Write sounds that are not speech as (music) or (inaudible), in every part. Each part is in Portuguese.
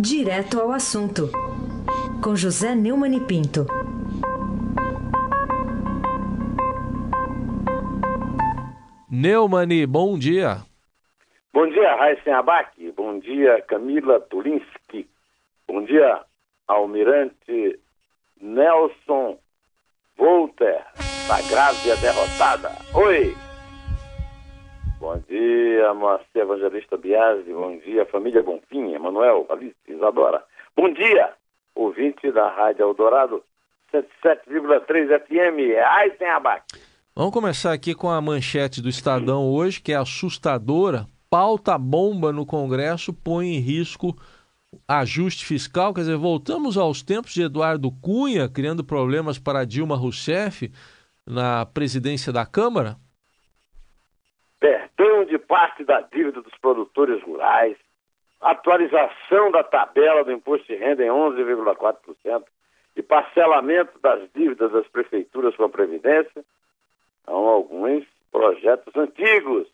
Direto ao assunto, com José Neumann e Pinto. Neumani, bom dia. Bom dia, Raíssen Abac. Bom dia, Camila Tulinski. Bom dia, Almirante Nelson Volter, da Grávia Derrotada. Oi! Bom dia, Moacir Evangelista Biasi. Bom dia, família Bonfim, Emanuel, Alice, Isadora. Bom dia, ouvinte da Rádio Eldorado 77,3 FM. Ai, tem abaque. Vamos começar aqui com a manchete do Estadão hoje, que é assustadora. Pauta bomba no Congresso põe em risco ajuste fiscal. Quer dizer, voltamos aos tempos de Eduardo Cunha, criando problemas para Dilma Rousseff na presidência da Câmara? Parte da dívida dos produtores rurais, atualização da tabela do imposto de renda em 11,4% e parcelamento das dívidas das prefeituras com a Previdência, são alguns projetos antigos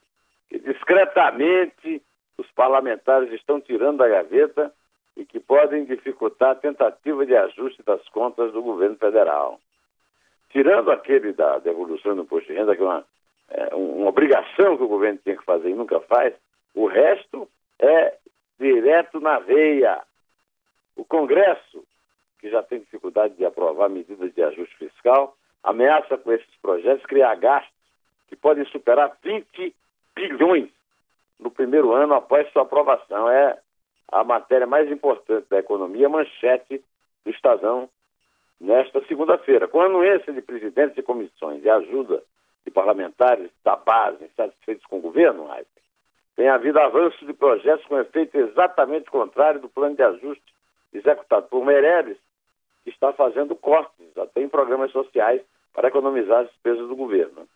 que discretamente os parlamentares estão tirando da gaveta e que podem dificultar a tentativa de ajuste das contas do governo federal. Tirando aquele da devolução do imposto de renda, que é uma é, uma obrigação que o governo tinha que fazer e nunca faz, o resto é direto na veia. O Congresso, que já tem dificuldade de aprovar medidas de ajuste fiscal, ameaça com esses projetos criar gastos que podem superar 20 bilhões no primeiro ano após sua aprovação. É a matéria mais importante da economia, manchete do Estadão nesta segunda-feira. Com a anuência de presidentes de comissões e ajuda de parlamentares da base insatisfeitos com o governo, Heisen, tem havido avanço de projetos com efeito exatamente contrário do plano de ajuste executado por Meirelles, que está fazendo cortes até em programas sociais para economizar as despesas do governo.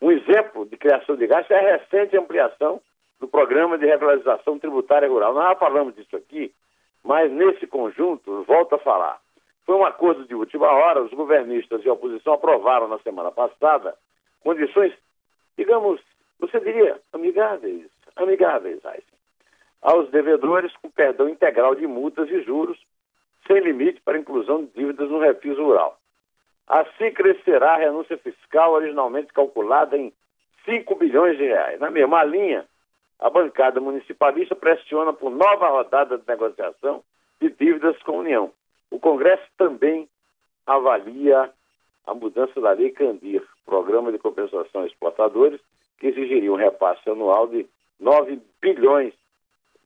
Um exemplo de criação de gastos é a recente ampliação do programa de regularização tributária rural. Nós já falamos disso aqui, mas nesse conjunto, volto a falar. Foi um acordo de última hora, os governistas e a oposição aprovaram na semana passada condições, digamos, você diria, amigáveis, amigáveis, Aysen, aos devedores com perdão integral de multas e juros, sem limite para inclusão de dívidas no refis rural. Assim crescerá a renúncia fiscal originalmente calculada em 5 bilhões de reais. Na mesma linha, a bancada municipalista pressiona por nova rodada de negociação de dívidas com a União. O Congresso também avalia a mudança da Lei Candir, Programa de Compensação a Exportadores, que exigiria um repasse anual de 9 bilhões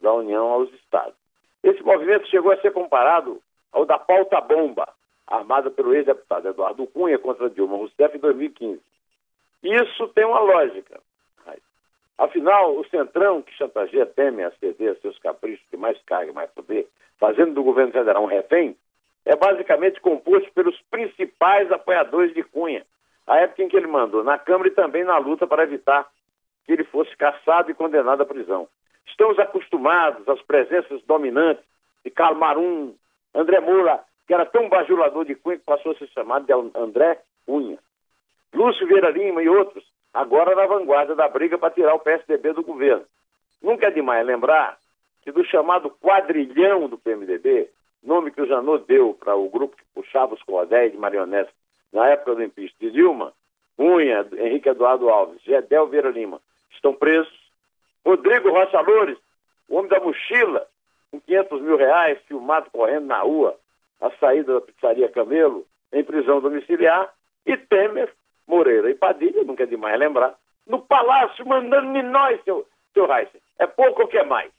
da União aos Estados. Esse movimento chegou a ser comparado ao da pauta bomba, armada pelo ex-deputado Eduardo Cunha contra Dilma Rousseff em 2015. Isso tem uma lógica. Afinal, o Centrão, que chantageia Temer a ceder a seus caprichos de mais carga e mais poder, fazendo do governo federal um refém, é basicamente composto pelos principais apoiadores de Cunha, a época em que ele mandou na Câmara e também na luta para evitar que ele fosse caçado e condenado à prisão. Estamos acostumados às presenças dominantes de Karl Marum, André Moura, que era tão bajulador de Cunha que passou a ser chamado de André Cunha. Lúcio Vieira Lima e outros, agora na vanguarda da briga para tirar o PSDB do governo. Nunca é demais lembrar que do chamado quadrilhão do PMDB, nome que o Janot deu para o grupo que puxava os cordéis de marionetes na época do impeachment de Dilma, Cunha, Henrique Eduardo Alves, Gedel Vieira Lima, estão presos. Rodrigo Rocha Loures, o homem da mochila, com 500 mil reais, filmado correndo na rua, a saída da pizzaria Camelo, em prisão domiciliar. E Temer, Moreira e Padilha, nunca é demais lembrar, no palácio mandando nós, seu, seu Heisen. É pouco ou que é mais?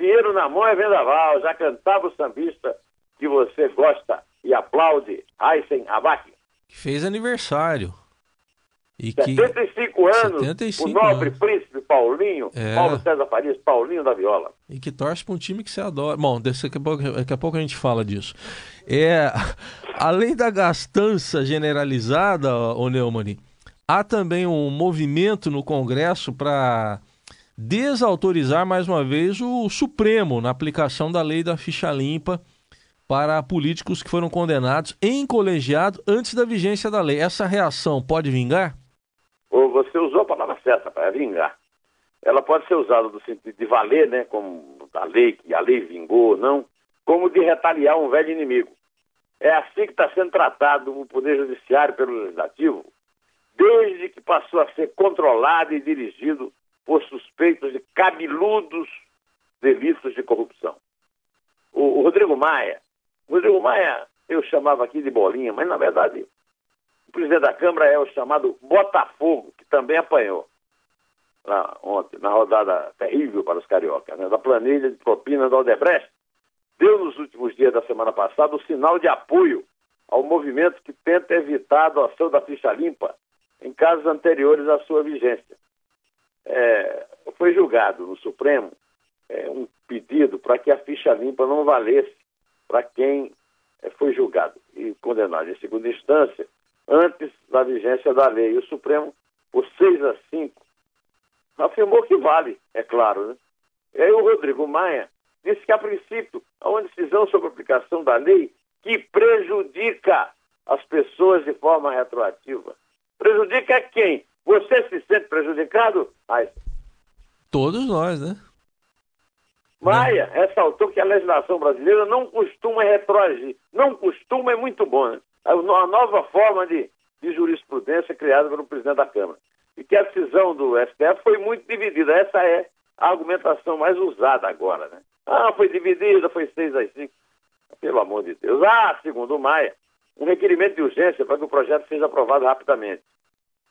Dinheiro na mão é vendaval, já cantava o sambista que você gosta e aplaude, Heisen Abac. Que fez aniversário. E 75 que... anos, 75 o nobre anos. príncipe Paulinho, é. Paulo César Farias, Paulinho da Viola. E que torce para um time que você adora. Bom, daqui a pouco, daqui a, pouco a gente fala disso. É, (laughs) além da gastança generalizada, o Neumann, há também um movimento no Congresso para desautorizar mais uma vez o Supremo na aplicação da lei da ficha limpa para políticos que foram condenados em colegiado antes da vigência da lei. Essa reação pode vingar? Você usou a palavra certa, para vingar. Ela pode ser usada no sentido de valer, né, como a lei, que a lei vingou ou não, como de retaliar um velho inimigo. É assim que está sendo tratado o Poder Judiciário pelo Legislativo, desde que passou a ser controlado e dirigido por suspeitos de cabeludos delitos de corrupção. O, o Rodrigo Maia, o Rodrigo Maia eu chamava aqui de bolinha, mas na verdade o presidente da Câmara é o chamado Botafogo, que também apanhou lá ontem, na rodada terrível para os cariocas, né, da planilha de propina da Odebrecht, deu nos últimos dias da semana passada o sinal de apoio ao movimento que tenta evitar a adoção da ficha limpa em casos anteriores à sua vigência. É, foi julgado no Supremo é, um pedido para que a ficha limpa não valesse para quem é, foi julgado e condenado em segunda instância antes da vigência da lei. E o Supremo, por 6 a 5, afirmou que vale, é claro. Né? E aí o Rodrigo Maia disse que, a princípio, há uma decisão sobre a aplicação da lei que prejudica as pessoas de forma retroativa. Prejudica quem? Você se sente prejudicado? Ai. Todos nós, né? Maia ressaltou que a legislação brasileira não costuma retroagir. Não costuma é muito bom, né? A nova forma de, de jurisprudência criada pelo presidente da Câmara. E que a decisão do STF foi muito dividida. Essa é a argumentação mais usada agora, né? Ah, foi dividida, foi 6 a 5. Pelo amor de Deus. Ah, segundo o Maia, um requerimento de urgência para que o projeto seja aprovado rapidamente.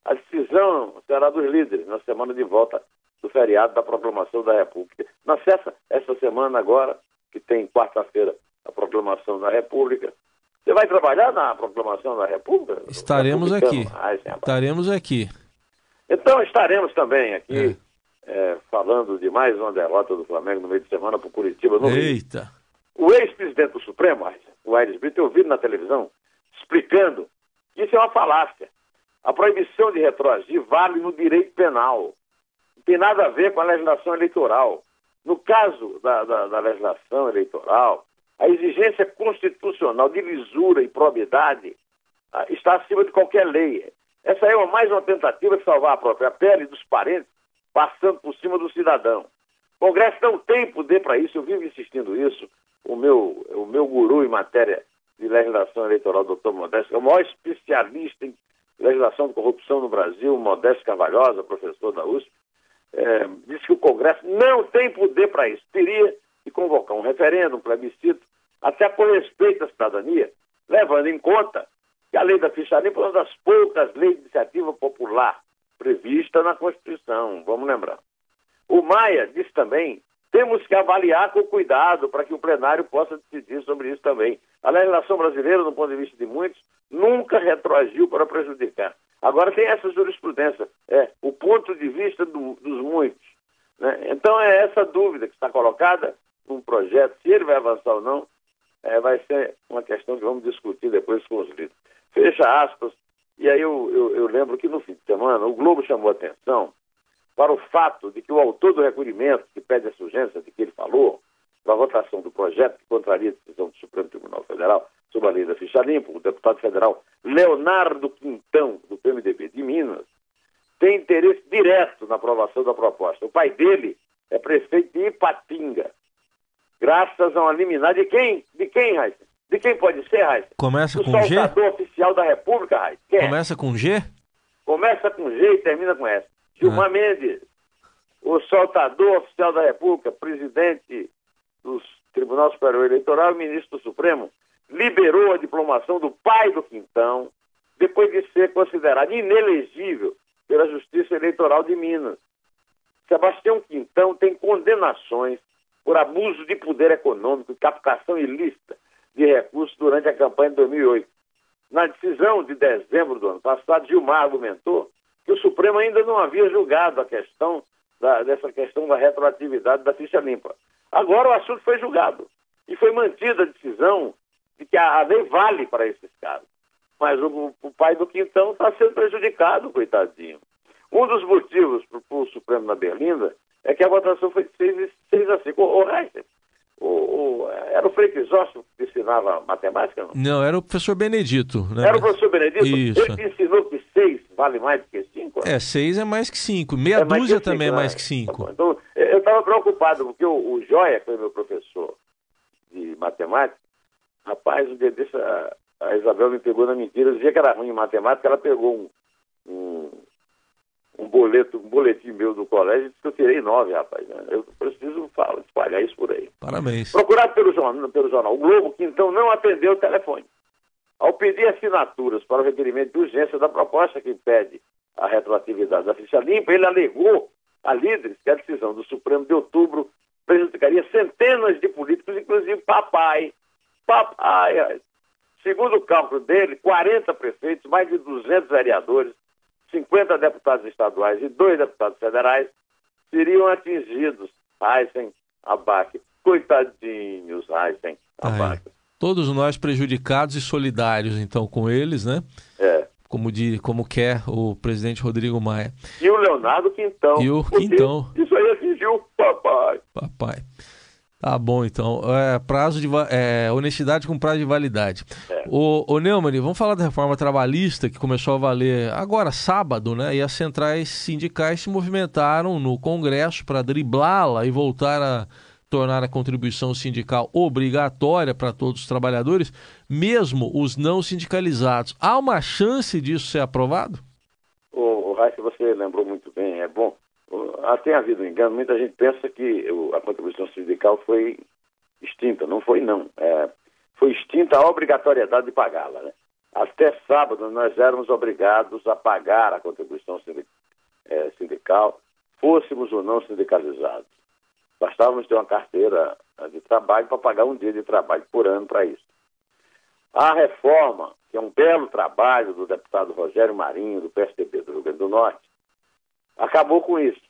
A decisão será dos líderes na semana de volta do feriado da proclamação da República. Na sexta, essa semana agora, que tem quarta-feira a proclamação da República. Você vai trabalhar na proclamação da República? Estaremos aqui. Estaremos aqui. Então estaremos também aqui é. É, falando de mais uma derrota do Flamengo no meio de semana para o Curitiba. No Eita! Rio. O ex-presidente do Supremo, o Aires Brito, eu vi na televisão explicando que isso é uma falácia. A proibição de retroagir vale no direito penal tem nada a ver com a legislação eleitoral. No caso da, da, da legislação eleitoral, a exigência constitucional de lisura e probidade ah, está acima de qualquer lei. Essa é uma, mais uma tentativa de salvar a própria pele dos parentes, passando por cima do cidadão. O Congresso não tem poder para isso, eu vivo insistindo isso. O meu, o meu guru em matéria de legislação eleitoral, doutor Modesto, é o maior especialista em legislação de corrupção no Brasil, Modesto Carvalhosa, professor da USP, é, disse que o Congresso não tem poder para isso. Teria que convocar um referendo, um plebiscito, até por respeito à cidadania, levando em conta que a lei da ficha limpa é uma das poucas leis de iniciativa popular prevista na Constituição, vamos lembrar. O Maia disse também temos que avaliar com cuidado para que o plenário possa decidir sobre isso também. A legislação brasileira, do ponto de vista de muitos, nunca retroagiu para prejudicar. Agora tem essa jurisprudência, é o ponto de vista do, dos muitos. Né? Então é essa dúvida que está colocada num projeto, se ele vai avançar ou não, é, vai ser uma questão que vamos discutir depois com os líderes. Fecha aspas, e aí eu, eu, eu lembro que no fim de semana o Globo chamou atenção para o fato de que o autor do requerimento que pede essa urgência de que ele falou, para a votação do projeto que contraria a decisão do Supremo Tribunal Federal sobre a lei da ficha limpa, o deputado federal Leonardo Quintão, do PMDB de Minas, tem interesse direto na aprovação da proposta. O pai dele é prefeito de Ipatinga, graças a uma liminar de quem? De quem, Raíssa? De quem pode ser, Raíssa? Começa o com G? O oficial da República, Raíssa. Começa com G? Começa com G e termina com S. Gilmar ah. Mendes, o soltador oficial da República, presidente do Tribunal Superior Eleitoral e ministro do Supremo, liberou a diplomação do pai do Quintão, depois de ser considerado inelegível pela Justiça Eleitoral de Minas. Sebastião Quintão tem condenações por abuso de poder econômico e captação ilícita de recursos durante a campanha de 2008. Na decisão de dezembro do ano passado, Gilmar argumentou que o Supremo ainda não havia julgado a questão da, dessa questão da retroatividade da ficha limpa. Agora o assunto foi julgado e foi mantida a decisão de que a, lei vale para esses casos. Mas o, o pai do Quintão está sendo prejudicado, coitadinho. Um dos motivos para o Supremo na Berlinda é que a votação foi de 6 a 5. Ô, Heisen, o, o, era o Frei Crisóstomo que ensinava matemática? Não? não, era o professor Benedito. Né? Era o professor Benedito? Isso. Ele ensinou que 6 vale mais do que 5? É, 6 é mais que 5. Meia é dúzia cinco, também é mais que 5. Tá então, eu estava preocupado, porque o, o Joia, que foi meu professor de matemática. Rapaz, dia desse, a, a Isabel me pegou na mentira. Eu dizia que era ruim em matemática, ela pegou um, um, um boleto, um boletim meu do colégio e disse que eu tirei nove, rapaz. Né? Eu preciso falar, espalhar isso por aí. Parabéns. Procurado pelo jornal, pelo jornal o Globo, que então não atendeu o telefone. Ao pedir assinaturas para o requerimento de urgência da proposta que impede a retroatividade da ficha limpa, ele alegou a líderes que a decisão do Supremo de outubro prejudicaria centenas de políticos, inclusive papai. Papai. Segundo o cálculo dele, 40 prefeitos, mais de 200 vereadores, 50 deputados estaduais e dois deputados federais seriam atingidos. Heisen, Abac. Coitadinhos, Heisen, Abac. Todos nós prejudicados e solidários, então, com eles, né? É. Como, de, como quer o presidente Rodrigo Maia. E o Leonardo Quintão. E o Quintão. Isso aí atingiu o papai. Papai. Tá bom, então. É, prazo de é, honestidade com prazo de validade. É. O, o Neumann, vamos falar da reforma trabalhista que começou a valer agora, sábado, né? E as centrais sindicais se movimentaram no Congresso para driblá-la e voltar a tornar a contribuição sindical obrigatória para todos os trabalhadores, mesmo os não sindicalizados. Há uma chance disso ser aprovado? O, o Raíssa, você lembrou muito bem, é bom. Tem havido um engano, muita gente pensa que a contribuição sindical foi extinta. Não foi, não. É, foi extinta a obrigatoriedade de pagá-la. Né? Até sábado nós éramos obrigados a pagar a contribuição é, sindical, fôssemos ou não sindicalizados. Bastávamos ter uma carteira de trabalho para pagar um dia de trabalho por ano para isso. A reforma, que é um belo trabalho do deputado Rogério Marinho, do PSDB do Rio Grande do Norte, acabou com isso.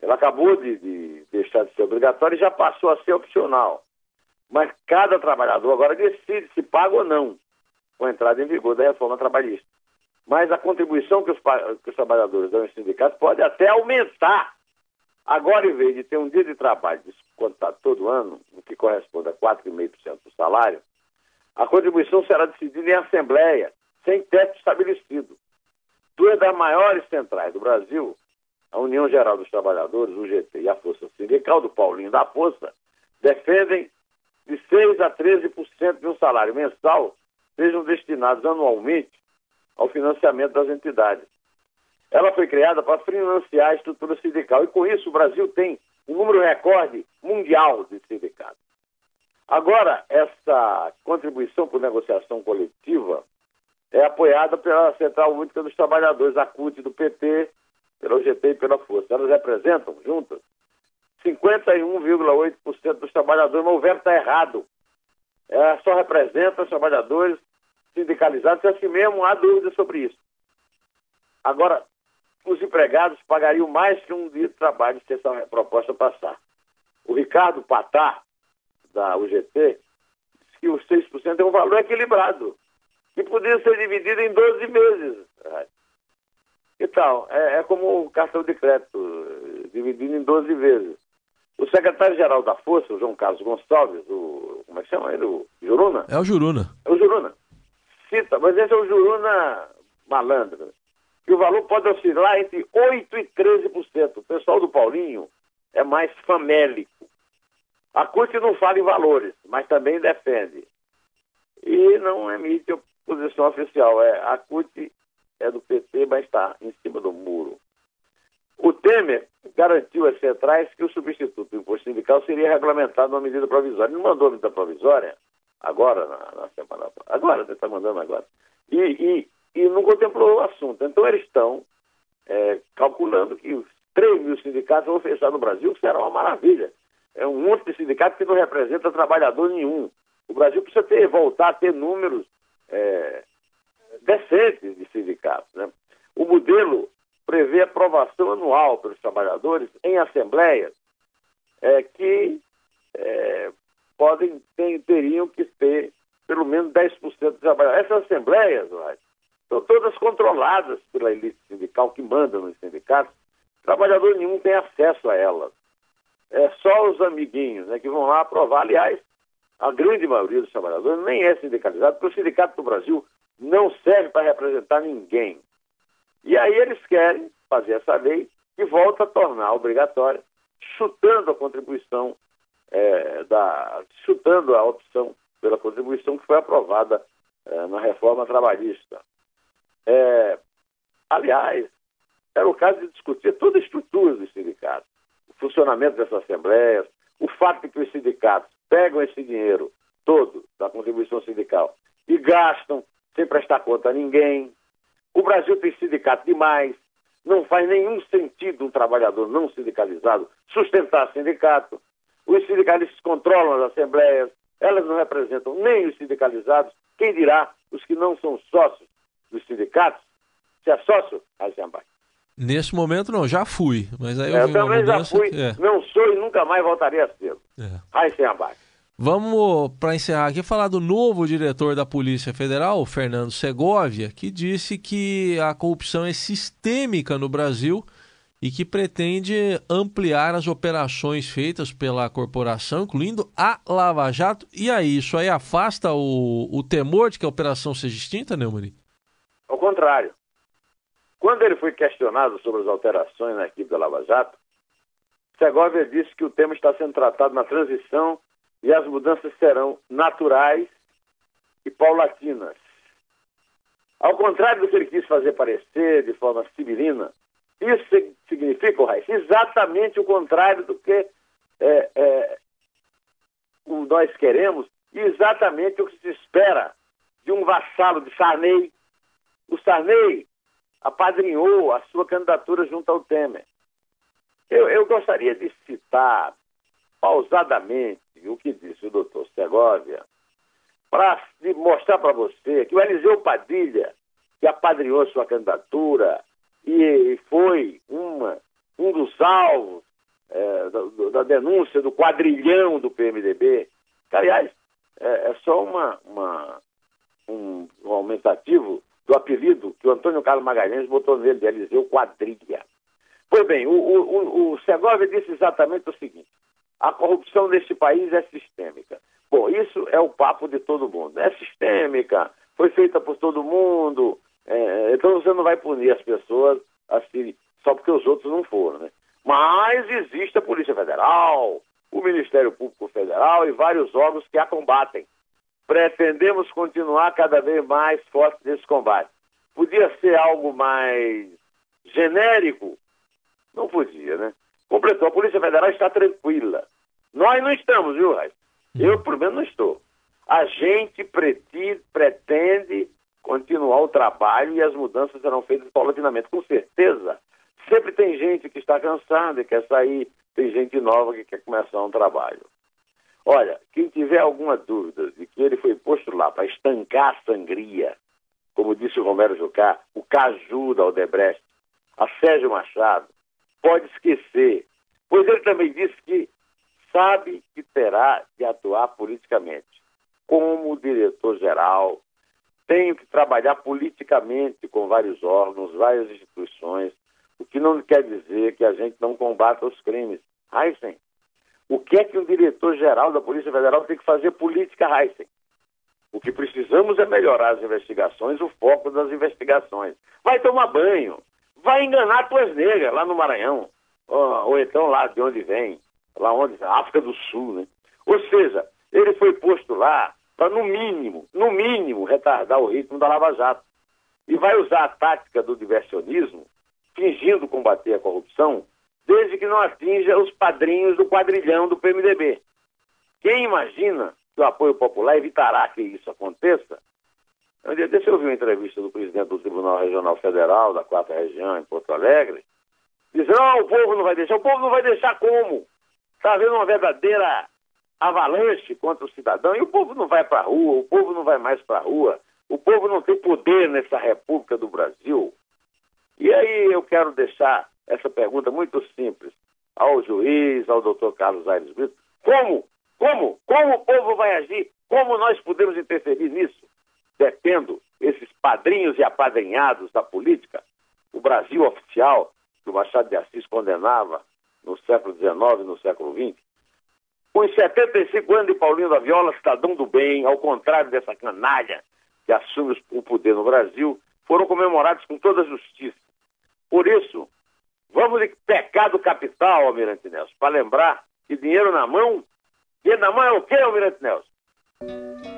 Ela acabou de, de deixar de ser obrigatória e já passou a ser opcional. Mas cada trabalhador agora decide se paga ou não com a entrada em vigor da reforma trabalhista. Mas a contribuição que os, que os trabalhadores dão em sindicatos pode até aumentar Agora, em vez de ter um dia de trabalho descontado todo ano, o que corresponde a 4,5% do salário, a contribuição será decidida em assembleia, sem teto estabelecido. Duas das maiores centrais do Brasil, a União Geral dos Trabalhadores, o GT, e a Força Sindical do Paulinho da Força, defendem de 6% a 13% de um salário mensal sejam destinados anualmente ao financiamento das entidades. Ela foi criada para financiar a estrutura sindical e com isso o Brasil tem um número recorde mundial de sindicatos. Agora, essa contribuição por negociação coletiva é apoiada pela Central Única dos Trabalhadores, a CUT do PT, pela UGT e pela Força. Elas representam, juntas, 51,8% dos trabalhadores, mas o verbo está errado. É, só representa os trabalhadores sindicalizados, e assim mesmo há dúvida sobre isso. Agora, os empregados pagariam mais que um dia de trabalho se essa proposta passar. O Ricardo Patá, da UGT, disse que os 6% é um valor equilibrado, que poderia ser dividido em 12 meses. Então, é, é como o cartão de crédito, dividido em 12 vezes. O secretário-geral da Força, o João Carlos Gonçalves, o, como é que chama ele? O Juruna? É o Juruna. É o Juruna. Cita, mas esse é o Juruna malandro que o valor pode oscilar entre 8% e 13%. O pessoal do Paulinho é mais famélico. A CUT não fala em valores, mas também defende. E não emite posição oficial. É, a CUT é do PT, mas está em cima do muro. O Temer garantiu às centrais que o substituto do imposto sindical seria regulamentado numa medida provisória. Ele não mandou medida provisória agora, na, na semana. Agora, ele está mandando agora. E, e e não contemplou o assunto. Então, eles estão é, calculando que os 3 mil sindicatos vão fechar no Brasil, que será uma maravilha. É um monte de sindicato que não representa trabalhador nenhum. O Brasil precisa ter, voltar a ter números é, decentes de sindicatos. Né? O modelo prevê aprovação anual pelos trabalhadores em assembleias é, que é, podem, tem, teriam que ter pelo menos 10% de trabalhadores. Essas assembleias, são todas controladas pela elite sindical que manda nos sindicatos. Trabalhador nenhum tem acesso a elas. É só os amiguinhos né, que vão lá aprovar. Aliás, a grande maioria dos trabalhadores nem é sindicalizado, porque o sindicato do Brasil não serve para representar ninguém. E aí eles querem fazer essa lei que volta a tornar obrigatória, chutando a contribuição é, da, chutando a opção pela contribuição que foi aprovada é, na reforma trabalhista. É, aliás, era o caso de discutir toda a estrutura dos sindicatos, o funcionamento dessas assembleias, o fato de que os sindicatos pegam esse dinheiro todo da contribuição sindical e gastam sem prestar conta a ninguém. O Brasil tem sindicato demais, não faz nenhum sentido um trabalhador não sindicalizado sustentar sindicato. Os sindicalistas controlam as assembleias, elas não representam nem os sindicalizados, quem dirá os que não são sócios dos sindicatos. Se é sócio, Eisenbach. Nesse momento não, já fui, mas aí eu, eu também já fui, é. não sou e nunca mais voltaria a ser. É. Eisenbach. Vamos, para encerrar aqui, falar do novo diretor da Polícia Federal, Fernando Segovia, que disse que a corrupção é sistêmica no Brasil e que pretende ampliar as operações feitas pela corporação, incluindo a Lava Jato. E aí, isso aí afasta o, o temor de que a operação seja extinta, Neumani? Ao contrário. Quando ele foi questionado sobre as alterações na equipe da Lava Jato, Segovia disse que o tema está sendo tratado na transição e as mudanças serão naturais e paulatinas. Ao contrário do que ele quis fazer parecer de forma civilina, isso significa, Raiz, exatamente o contrário do que é, é, nós queremos e exatamente o que se espera de um vassalo de Sarney. O Sarney apadrinhou a sua candidatura junto ao Temer. Eu, eu gostaria de citar pausadamente o que disse o doutor Segovia, para mostrar para você que o Eliseu Padilha, que apadrinhou sua candidatura e foi uma, um dos alvos é, da, da, denúncia do quadrilhão do PMDB, que, aliás, é, é só uma, uma, um, um aumentativo do apelido que o Antônio Carlos Magalhães botou nele, de Eliseu Quadrilha. Pois bem, o, o, o Segovia disse exatamente o seguinte: a corrupção neste país é sistêmica. Bom, isso é o papo de todo mundo. É sistêmica, foi feita por todo mundo. É, então você não vai punir as pessoas assim, só porque os outros não foram, né? Mas existe a Polícia Federal, o Ministério Público Federal e vários órgãos que a combatem. Pretendemos continuar cada vez mais forte nesse combate. Podia ser algo mais genérico? Não podia, né? Completou. A Polícia Federal está tranquila. Nós não estamos, viu, Raiz? Eu, pelo menos, não estou. A gente pretende, pretende continuar o trabalho e as mudanças serão feitas paulatinamente. Com certeza, sempre tem gente que está cansada e quer sair, tem gente nova que quer começar um trabalho. Olha, quem tiver alguma dúvida de que ele foi posto lá para estancar a sangria, como disse o Romero Jucá, o caju da Odebrecht, a Sérgio Machado, pode esquecer, pois ele também disse que sabe que terá de atuar politicamente. Como diretor-geral, tenho que trabalhar politicamente com vários órgãos, várias instituições, o que não quer dizer que a gente não combata os crimes. Heisen, o que é que um diretor-geral da Polícia Federal tem que fazer política, Heisen? O que precisamos é melhorar as investigações, o foco das investigações. Vai tomar banho, vai enganar tuas negras lá no Maranhão, ou, ou então lá de onde vem, lá onde, África do Sul, né? Ou seja, ele foi posto lá para, no mínimo, no mínimo, retardar o ritmo da Lava Jato. E vai usar a tática do diversionismo, fingindo combater a corrupção, desde que não atinja os padrinhos do quadrilhão do PMDB. Quem imagina que o apoio popular evitará que isso aconteça desse eu ouvi uma entrevista do presidente do Tribunal Regional Federal, da quarta região, em Porto Alegre, dizendo, não, o povo não vai deixar. O povo não vai deixar como? Está havendo uma verdadeira avalanche contra o cidadão e o povo não vai para a rua, o povo não vai mais para a rua, o povo não tem poder nessa República do Brasil. E aí eu quero deixar essa pergunta muito simples ao juiz, ao doutor Carlos Aires Brito. Como? Como? Como o povo vai agir? Como nós podemos interferir nisso? Detendo esses padrinhos e apadrinhados da política, o Brasil oficial, que o Machado de Assis condenava no século XIX e no século XX, os 75 anos de Paulinho da Viola, cidadão do bem, ao contrário dessa canalha que assume o poder no Brasil, foram comemorados com toda a justiça. Por isso, vamos de pecado capital, Almirante Nelson, para lembrar que dinheiro na mão Dinheiro na mão é o quê, Almirante Nelson?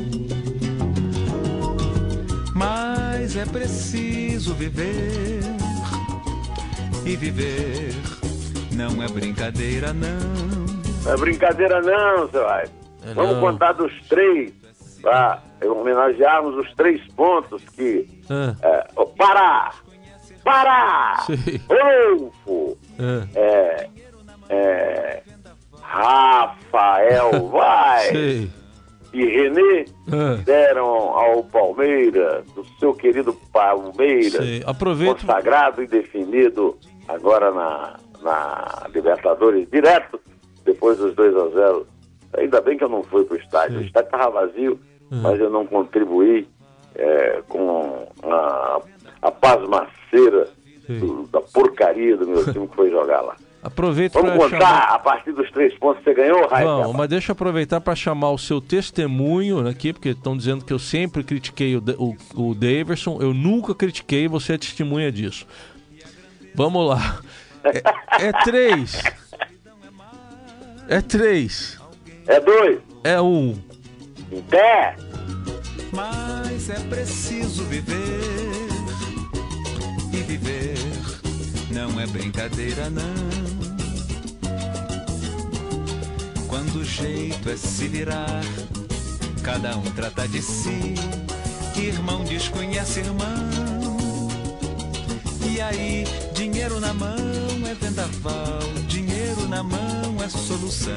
Mas é preciso viver e viver não é brincadeira, não. Não é brincadeira não, seu Raio. É Vamos não. contar dos três, para homenagearmos os três pontos que... Ah, É, ó, Pará! Pará! Sim. Rodolfo! ah, É, é, Rafael Vai sei. E Renê Ah, deram ao Palmeiras, do seu querido Palmeiras, sei. Aproveito. consagrado e definido agora na, na Libertadores, direto depois dos 2 a 0 Ainda bem que eu não fui para o estádio. O estádio estava vazio, mas eu não contribuí é, com a, a pasmaceira do- da porcaria do meu time que foi jogar lá. Aproveito Vamos para contar chamar. a partir dos três pontos que você ganhou, Raíssa? Vamos, mas deixa eu aproveitar para chamar o seu testemunho aqui, porque estão dizendo que eu sempre critiquei o, o, o Daverson. Eu nunca critiquei, você é testemunha disso. Vamos lá. É, é três. É três. É dois. É um. Em pé. Mas é preciso viver e viver não é brincadeira não. Quando o jeito é se virar, cada um trata de si. Irmão desconhece irmão. E aí, dinheiro na mão é vendaval, dinheiro na mão é solução.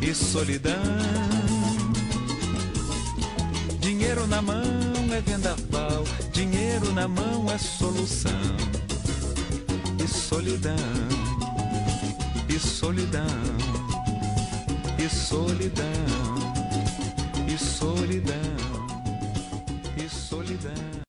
E solidão Dinheiro na mão é vendaval, dinheiro na mão é solução. Solidão, e solidão, e solidão, e solidão.